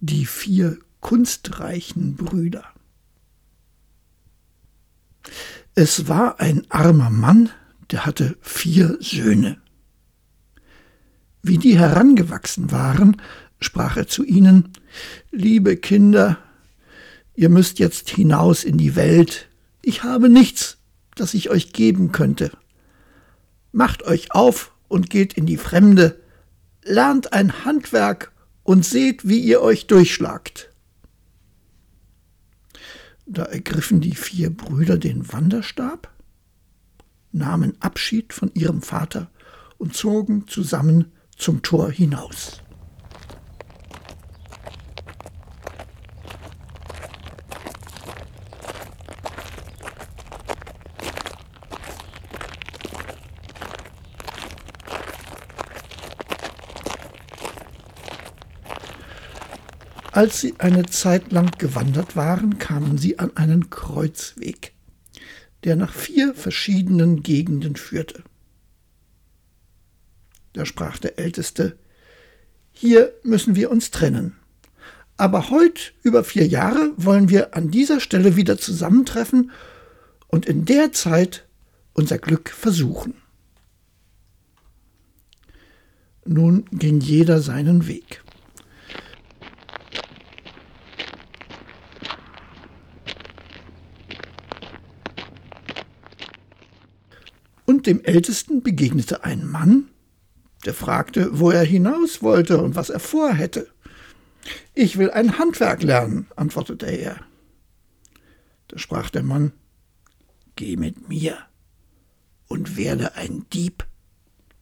die vier kunstreichen Brüder. Es war ein armer Mann, der hatte vier Söhne. Wie die herangewachsen waren, sprach er zu ihnen Liebe Kinder, ihr müsst jetzt hinaus in die Welt, ich habe nichts, das ich euch geben könnte. Macht euch auf und geht in die Fremde, lernt ein Handwerk und seht, wie ihr euch durchschlagt. Da ergriffen die vier Brüder den Wanderstab, nahmen Abschied von ihrem Vater und zogen zusammen zum Tor hinaus. Als sie eine Zeit lang gewandert waren, kamen sie an einen Kreuzweg, der nach vier verschiedenen Gegenden führte. Da sprach der Älteste, Hier müssen wir uns trennen. Aber heut, über vier Jahre, wollen wir an dieser Stelle wieder zusammentreffen und in der Zeit unser Glück versuchen. Nun ging jeder seinen Weg. Und dem Ältesten begegnete ein Mann, der fragte, wo er hinaus wollte und was er vorhätte. Ich will ein Handwerk lernen, antwortete er. Da sprach der Mann, Geh mit mir und werde ein Dieb.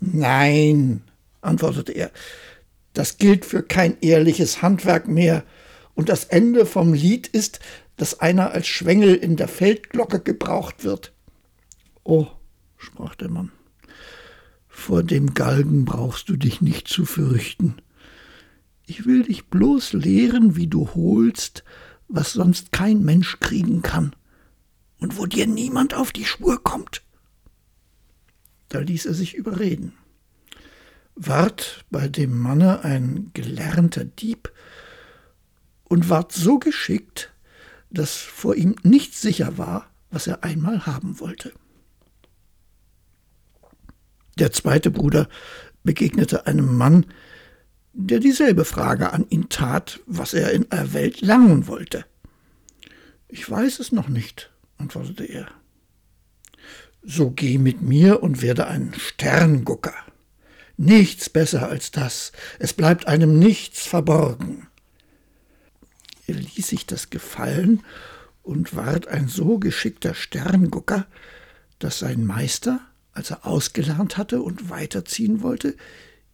Nein, antwortete er, das gilt für kein ehrliches Handwerk mehr, und das Ende vom Lied ist, dass einer als Schwengel in der Feldglocke gebraucht wird. Oh, sprach der Mann, vor dem Galgen brauchst du dich nicht zu fürchten. Ich will dich bloß lehren, wie du holst, was sonst kein Mensch kriegen kann und wo dir niemand auf die Spur kommt. Da ließ er sich überreden. Ward bei dem Manne ein gelernter Dieb und ward so geschickt, dass vor ihm nicht sicher war, was er einmal haben wollte. Der zweite Bruder begegnete einem Mann, der dieselbe Frage an ihn tat, was er in der Welt lernen wollte. Ich weiß es noch nicht, antwortete er. So geh mit mir und werde ein Sterngucker. Nichts besser als das. Es bleibt einem nichts verborgen. Er ließ sich das gefallen und ward ein so geschickter Sterngucker, dass sein Meister als er ausgelernt hatte und weiterziehen wollte,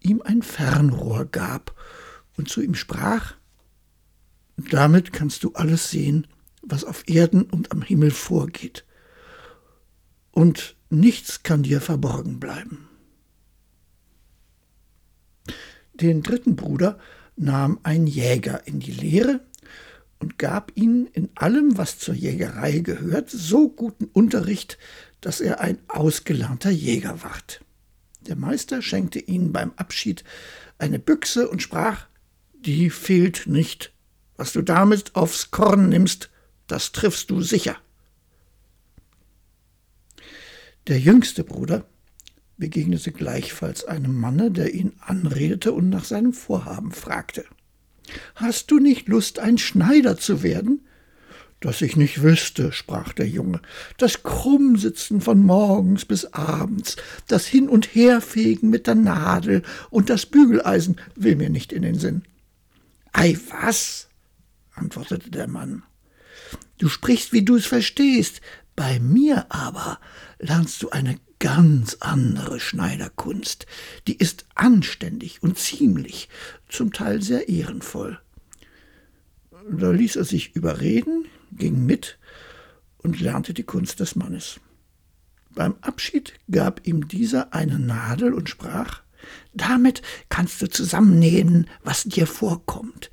ihm ein Fernrohr gab und zu ihm sprach Damit kannst du alles sehen, was auf Erden und am Himmel vorgeht, und nichts kann dir verborgen bleiben. Den dritten Bruder nahm ein Jäger in die Lehre und gab ihnen in allem, was zur Jägerei gehört, so guten Unterricht, dass er ein ausgelernter Jäger ward. Der Meister schenkte ihnen beim Abschied eine Büchse und sprach Die fehlt nicht. Was du damit aufs Korn nimmst, das triffst du sicher. Der jüngste Bruder begegnete gleichfalls einem Manne, der ihn anredete und nach seinem Vorhaben fragte. Hast du nicht Lust, ein Schneider zu werden? Dass ich nicht wüsste, sprach der Junge, das Krummsitzen von morgens bis abends, das Hin- und Herfegen mit der Nadel und das Bügeleisen will mir nicht in den Sinn. Ei, was? antwortete der Mann. Du sprichst, wie du es verstehst. Bei mir aber lernst du eine ganz andere Schneiderkunst. Die ist anständig und ziemlich, zum Teil sehr ehrenvoll. Da ließ er sich überreden, ging mit und lernte die Kunst des Mannes. Beim Abschied gab ihm dieser eine Nadel und sprach Damit kannst du zusammennähen, was dir vorkommt.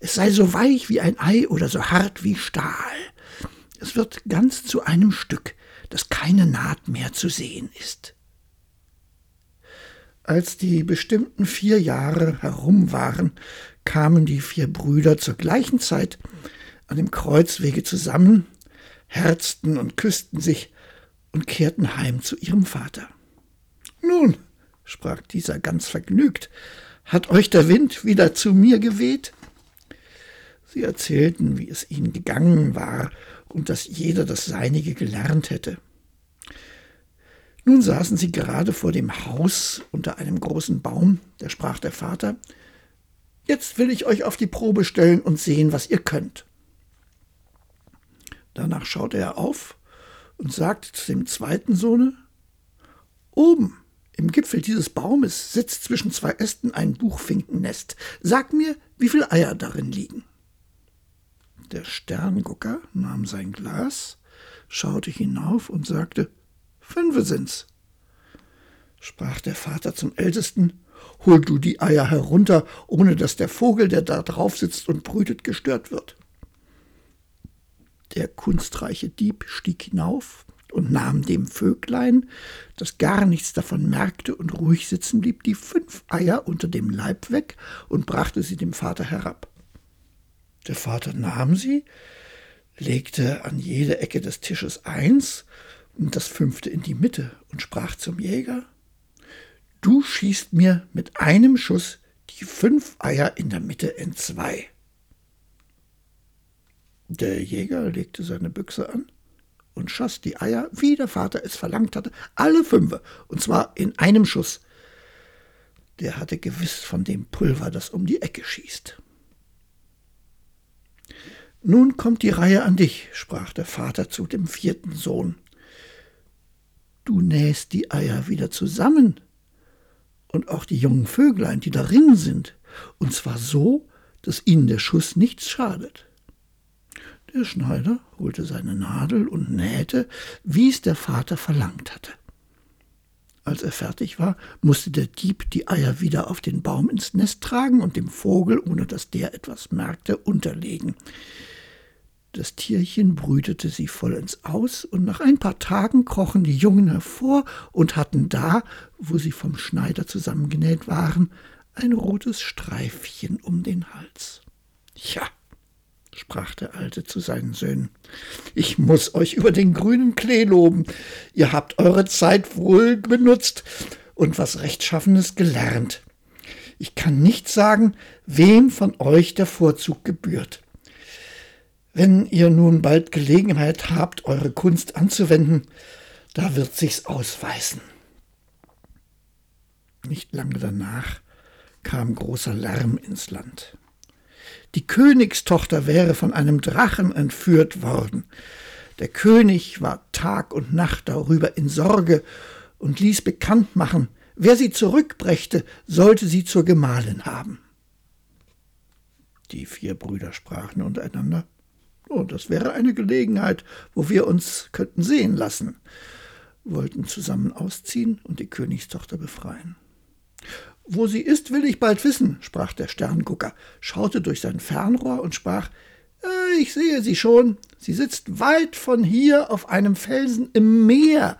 Es sei so weich wie ein Ei oder so hart wie Stahl. Es wird ganz zu einem Stück, dass keine Naht mehr zu sehen ist. Als die bestimmten vier Jahre herum waren, kamen die vier Brüder zur gleichen Zeit an dem Kreuzwege zusammen, herzten und küssten sich und kehrten heim zu ihrem Vater. Nun, sprach dieser ganz vergnügt, hat euch der Wind wieder zu mir geweht? Sie erzählten, wie es ihnen gegangen war und dass jeder das Seinige gelernt hätte. Nun saßen sie gerade vor dem Haus unter einem großen Baum, da sprach der Vater, Jetzt will ich euch auf die Probe stellen und sehen, was ihr könnt. Danach schaute er auf und sagte zu dem zweiten Sohne, Oben im Gipfel dieses Baumes sitzt zwischen zwei Ästen ein Buchfinkennest. Sag mir, wie viele Eier darin liegen. Der Sterngucker nahm sein Glas, schaute hinauf und sagte, Fünfe sind's. Sprach der Vater zum Ältesten, Hol du die Eier herunter, ohne dass der Vogel, der da drauf sitzt und brütet, gestört wird. Der kunstreiche Dieb stieg hinauf und nahm dem Vöglein, das gar nichts davon merkte und ruhig sitzen blieb, die fünf Eier unter dem Leib weg und brachte sie dem Vater herab. Der Vater nahm sie, legte an jede Ecke des Tisches eins und das fünfte in die Mitte und sprach zum Jäger Du schießt mir mit einem Schuss die fünf Eier in der Mitte entzwei. Der Jäger legte seine Büchse an und schoss die Eier, wie der Vater es verlangt hatte, alle fünfe, und zwar in einem Schuss. Der hatte gewiss von dem Pulver, das um die Ecke schießt. Nun kommt die Reihe an dich, sprach der Vater zu dem vierten Sohn. Du nähst die Eier wieder zusammen und auch die jungen Vöglein, die darin sind, und zwar so, dass ihnen der Schuss nichts schadet. Der Schneider holte seine Nadel und nähte, wie es der Vater verlangt hatte. Als er fertig war, musste der Dieb die Eier wieder auf den Baum ins Nest tragen und dem Vogel, ohne dass der etwas merkte, unterlegen. Das Tierchen brütete sie vollends aus, und nach ein paar Tagen krochen die Jungen hervor und hatten da, wo sie vom Schneider zusammengenäht waren, ein rotes Streifchen um den Hals. Ja, sprach der Alte zu seinen Söhnen. Ich muss euch über den grünen Klee loben. Ihr habt eure Zeit wohl benutzt und was Rechtschaffenes gelernt. Ich kann nicht sagen, wem von euch der Vorzug gebührt. Wenn ihr nun bald Gelegenheit habt, eure Kunst anzuwenden, da wird sich's ausweisen. Nicht lange danach kam großer Lärm ins Land. Die Königstochter wäre von einem Drachen entführt worden. Der König war Tag und Nacht darüber in Sorge und ließ bekannt machen, wer sie zurückbrächte, sollte sie zur Gemahlin haben. Die vier Brüder sprachen untereinander, oh, das wäre eine Gelegenheit, wo wir uns könnten sehen lassen, wollten zusammen ausziehen und die Königstochter befreien. Wo sie ist, will ich bald wissen, sprach der Sterngucker, schaute durch sein Fernrohr und sprach äh, Ich sehe sie schon, sie sitzt weit von hier auf einem Felsen im Meer,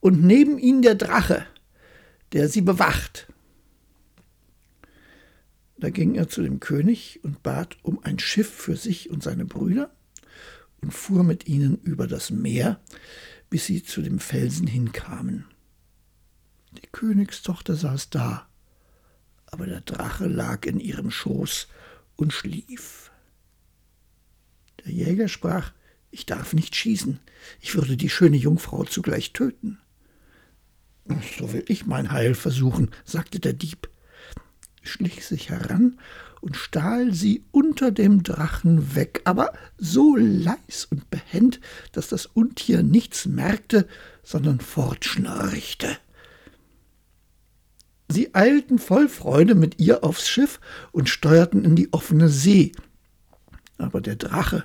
und neben ihnen der Drache, der sie bewacht. Da ging er zu dem König und bat um ein Schiff für sich und seine Brüder und fuhr mit ihnen über das Meer, bis sie zu dem Felsen hinkamen. Die Königstochter saß da, aber der Drache lag in ihrem Schoß und schlief. Der Jäger sprach, ich darf nicht schießen, ich würde die schöne Jungfrau zugleich töten. So will ich mein Heil versuchen, sagte der Dieb, schlich sich heran und stahl sie unter dem Drachen weg, aber so leis und behend, dass das Untier nichts merkte, sondern fortschnarchte. Sie eilten voll Freude mit ihr aufs Schiff und steuerten in die offene See. Aber der Drache,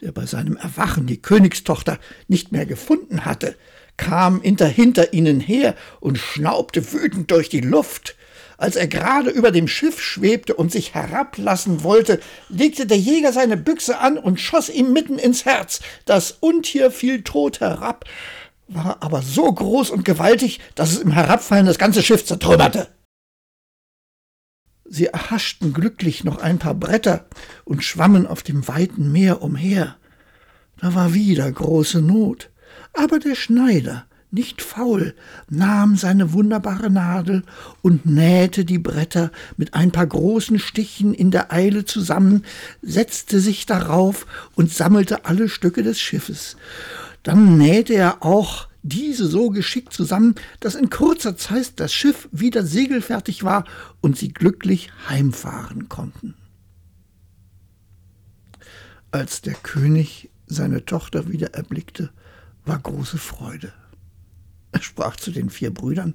der bei seinem Erwachen die Königstochter nicht mehr gefunden hatte, kam hinter, hinter ihnen her und schnaubte wütend durch die Luft. Als er gerade über dem Schiff schwebte und sich herablassen wollte, legte der Jäger seine Büchse an und schoss ihm mitten ins Herz. Das Untier fiel tot herab, war aber so groß und gewaltig, dass es im Herabfallen das ganze Schiff zertrümmerte. Sie erhaschten glücklich noch ein paar Bretter und schwammen auf dem weiten Meer umher. Da war wieder große Not. Aber der Schneider, nicht faul, nahm seine wunderbare Nadel und nähte die Bretter mit ein paar großen Stichen in der Eile zusammen, setzte sich darauf und sammelte alle Stücke des Schiffes. Dann nähte er auch diese so geschickt zusammen, dass in kurzer Zeit das Schiff wieder segelfertig war und sie glücklich heimfahren konnten. Als der König seine Tochter wieder erblickte, war große Freude. Er sprach zu den vier Brüdern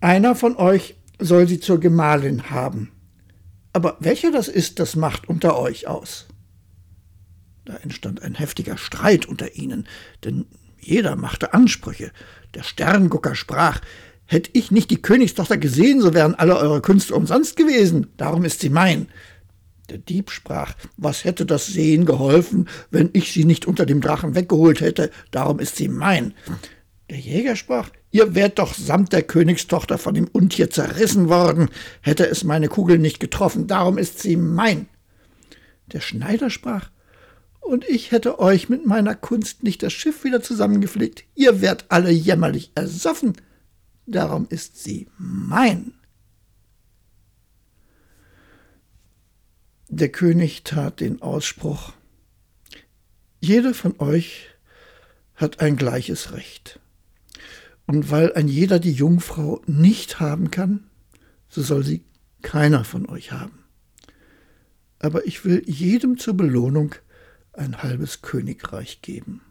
Einer von euch soll sie zur Gemahlin haben. Aber welcher das ist, das macht unter euch aus. Da entstand ein heftiger Streit unter ihnen, denn jeder machte Ansprüche. Der Sterngucker sprach, Hätt ich nicht die Königstochter gesehen, so wären alle eure Künste umsonst gewesen, darum ist sie mein. Der Dieb sprach, was hätte das Sehen geholfen, wenn ich sie nicht unter dem Drachen weggeholt hätte, darum ist sie mein. Der Jäger sprach, ihr wärt doch samt der Königstochter von dem Untier zerrissen worden, hätte es meine Kugel nicht getroffen, darum ist sie mein. Der Schneider sprach, und ich hätte euch mit meiner Kunst nicht das Schiff wieder zusammengepflegt. Ihr wärt alle jämmerlich ersoffen. Darum ist sie mein. Der König tat den Ausspruch, jeder von euch hat ein gleiches Recht. Und weil ein jeder die Jungfrau nicht haben kann, so soll sie keiner von euch haben. Aber ich will jedem zur Belohnung ein halbes Königreich geben.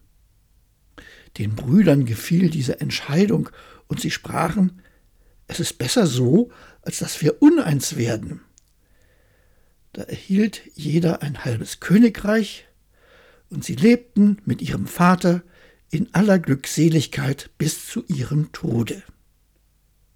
Den Brüdern gefiel diese Entscheidung, und sie sprachen, es ist besser so, als dass wir uneins werden. Da erhielt jeder ein halbes Königreich, und sie lebten mit ihrem Vater in aller Glückseligkeit bis zu ihrem Tode.